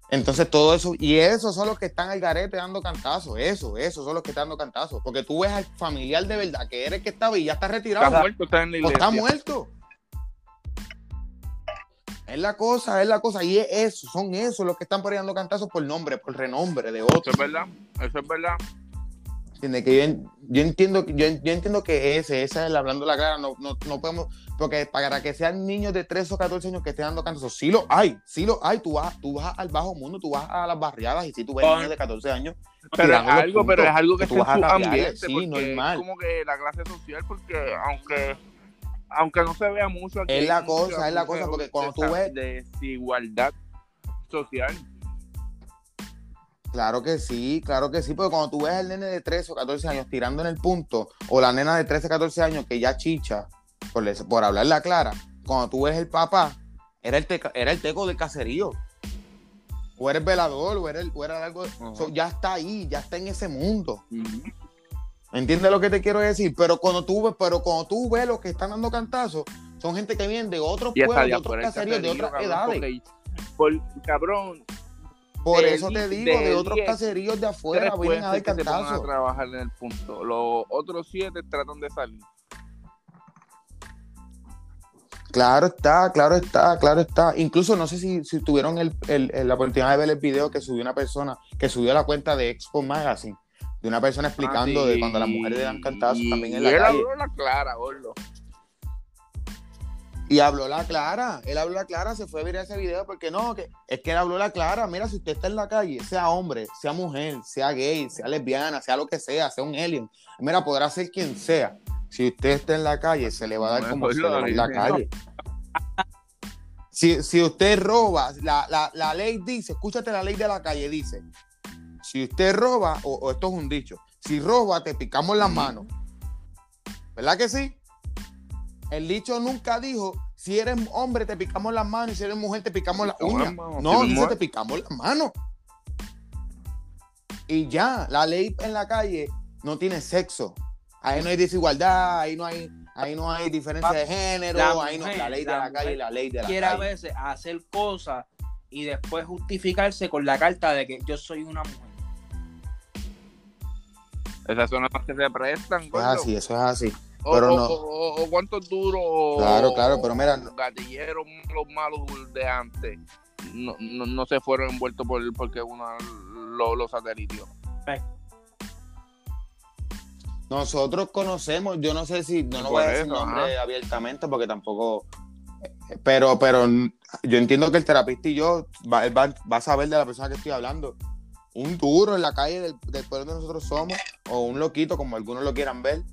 Entonces todo eso, y esos son los que están al garete dando cantazos, eso, esos son los que están dando cantazos, porque tú ves al familiar de verdad que eres que estaba y ya está retirado. Está muerto, está en la iglesia. está muerto. Es la cosa, es la cosa, y es eso, son esos los que están poniendo cantazos por nombre, por renombre de otros. Eso es verdad, eso es verdad. Que yo, entiendo, yo, yo, entiendo que ese, esa es hablando la cara, no, no, no, podemos, porque para que sean niños de 13 o 14 años que estén dando cantos, sí lo hay, sí lo hay, tú vas, tú vas al bajo mundo, tú vas a las barriadas y si tú ves niños de 14 años. Pero es algo, pero es algo que, está en su ambiente, sí, normal. Es como que la clase social, porque aunque aunque no se vea mucho aquí, es la cosa, es la cosa, porque cuando tú ves desigualdad social Claro que sí, claro que sí, porque cuando tú ves al nene de 13 o 14 años tirando en el punto, o la nena de 13 o 14 años que ya chicha, por, por hablarla clara, cuando tú ves el papá, era el, era el teco del caserío. O era el velador, o era, el, o era algo. ya está ahí, ya está en ese mundo. ¿Entiendes lo que te quiero decir? Pero cuando tú ves, pero cuando tú ves los que están dando cantazos, son gente que viene de otros pueblos, de otros caseríos, de otras edades. por, cabrón, por eso te digo, de, otros caseríos de afuera vienen a dar cantazos. a trabajar en el punto. Los otros siete tratan de salir. Claro está, claro está, claro está. Incluso no sé si, si tuvieron el, la oportunidad de ver el video que subió una persona, que subió a la cuenta de Expo Magazine, de una persona explicando ah, de cuando las mujeres le dan cantazos también en la calle. la clara, gordo. Y habló la clara, él habló la clara, se fue a ver ese video porque no, que es que él habló la clara, mira, si usted está en la calle, sea hombre, sea mujer, sea gay, sea lesbiana, sea lo que sea, sea un alien, mira, podrá ser quien sea. Si usted está en la calle, se le va a dar como se le en la calle. Si, usted roba, la, ley dice, escúchate la ley de la calle, dice, si usted roba, o, o esto es un dicho, si roba, te picamos las manos. ¿Verdad que sí? El dicho nunca dijo, si eres hombre te picamos las manos y si eres mujer te picamos las uñas. No, dice te picamos las manos. Y ya, la ley en la calle no tiene sexo. Ahí no hay desigualdad, ahí no hay, ahí no hay diferencia de género, la ahí no, la ley de la, calle y la ley de la quiere a veces hacer cosas y después justificarse con la carta de que yo soy una mujer. Esas son las que se prestan. Es así, eso es así. Pero o, no. O, cuántos duros claro, claro, pero mira, gatilleros los malos de antes no, no, se fueron envueltos por porque uno los lo. Nosotros conocemos, yo no sé si, no, no voy a decir nombre abiertamente porque tampoco, pero, pero yo entiendo que el terapista y yo va, va, a saber de la persona que estoy hablando. Un duro en la calle del, del pueblo donde nosotros somos, o un loquito, como algunos lo quieran ver,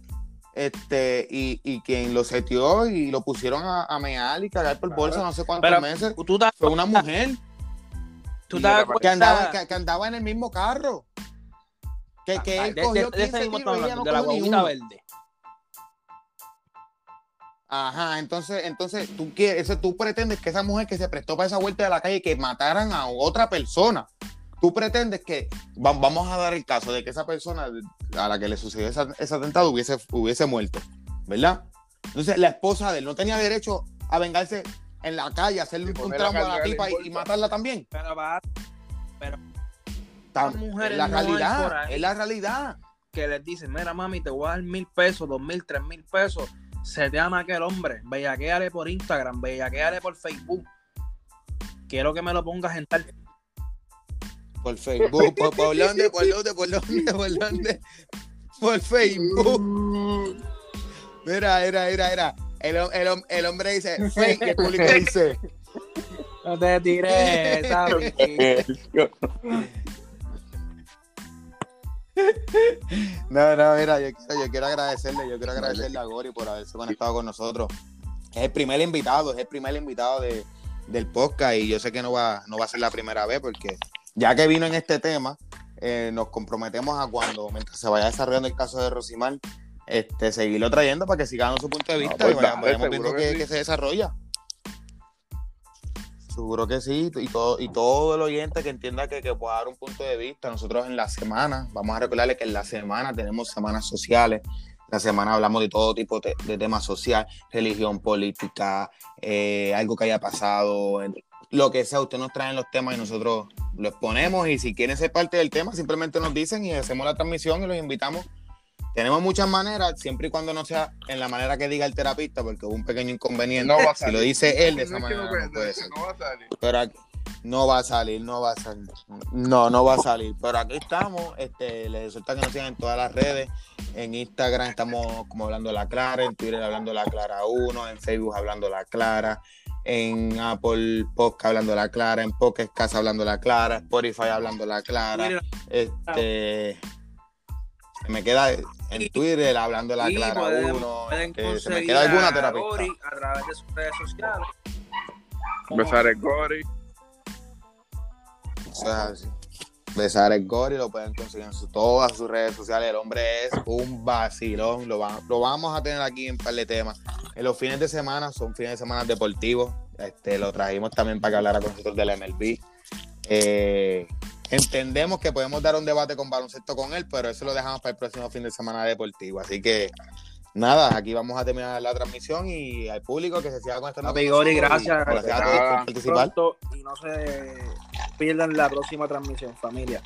este, y, y quien lo setió y lo pusieron a, a mear y cagar por bolsa no sé cuántos meses, fue una mujer. ¿Tú que, andaba, que, andaba en el mismo carro. Que, que ah, él de, cogió de, 15 tiros y no de la ni verde. Ajá, entonces, entonces tú quieres, tú pretendes que esa mujer que se prestó para esa vuelta de la calle que mataran a otra persona tú pretendes que vamos a dar el caso de que esa persona a la que le sucedió ese, atentado hubiese, hubiese muerto, ¿verdad? Entonces la esposa de él no tenía derecho a vengarse en la calle, hacerle un tramo a la tipa y, matarla también. Pero va, pero es la realidad, es la realidad. Que les dicen, mira mami, te voy a dar mil pesos, dos mil, tres mil pesos. Se te ama aquel hombre, bellaqueale por Instagram, bellaqueale por Facebook. Quiero que me lo pongas en tal por Facebook. ¿Por, por dónde? ¿Por dónde? ¿Por dónde? ¿Por dónde? Por Facebook. Mira, era, era, era. El, el, el hombre dice fake, el público dice. No te tiré, ¿sabes? No, no, mira, yo quiero, yo quiero agradecerle, yo quiero agradecerle a Gori por haberse conectado con nosotros. Es el primer invitado, es el primer invitado de, del podcast y yo sé que no va, no va a ser la primera vez porque ya que vino en este tema, eh, nos comprometemos a cuando, mientras se vaya desarrollando el caso de Rosimar, este, seguirlo trayendo para que siga dando su punto de No, vista pues y vayamos, dale, vayamos viendo que que, sí. que se desarrolla. Seguro que sí, y todo, y todo el oyente que entienda que, que pueda dar un punto de vista. Nosotros en la semana, vamos a recordarle que en la semana tenemos semanas sociales. La semana hablamos de todo tipo de, de temas sociales, religión, política, eh, algo que haya pasado, lo que sea. Usted nos trae los temas y nosotros lo exponemos. Y si quieren ser parte del tema, simplemente nos dicen y hacemos la transmisión y los invitamos. Tenemos muchas maneras, siempre y cuando no sea en la manera que diga el terapista, porque hubo un pequeño inconveniente. No va a si salir. lo dice él de esa No manera, no no puede ser. no va a salir. Pero aquí- no va a salir, no va a salir. No, no va a salir. Pero aquí estamos. Este, les resulta que nos sigan en todas las redes. En Instagram estamos como hablando la clara, en Twitter hablando la clara 1, en Facebook hablando la clara, en Apple Podcast hablando la clara, en Pocket Cast hablando la clara, Spotify hablando la clara. Twitter, Este se me queda en Twitter hablando la clara pueden- 1. pueden este, se me queda alguna a terapista. Gori a través de sus redes sociales. Besar el Gori. Eso es así. Besar el Gori lo pueden conseguir en su- todas sus redes sociales. El hombre es un vacilón. Lo, va- lo vamos a tener aquí en un par de temas. En los fines de semana son fines de semana deportivos. Este, lo trajimos también para que hablara con nosotros del MLB. Eh, entendemos que podemos dar un debate con baloncesto con él, pero eso lo dejamos para el próximo fin de semana deportivo. Así que nada, aquí vamos a terminar la transmisión y al público que se siga con Gori, nosotros y gracias. Gracias a todos por participar. Y no se pierdan la próxima transmisión, familia.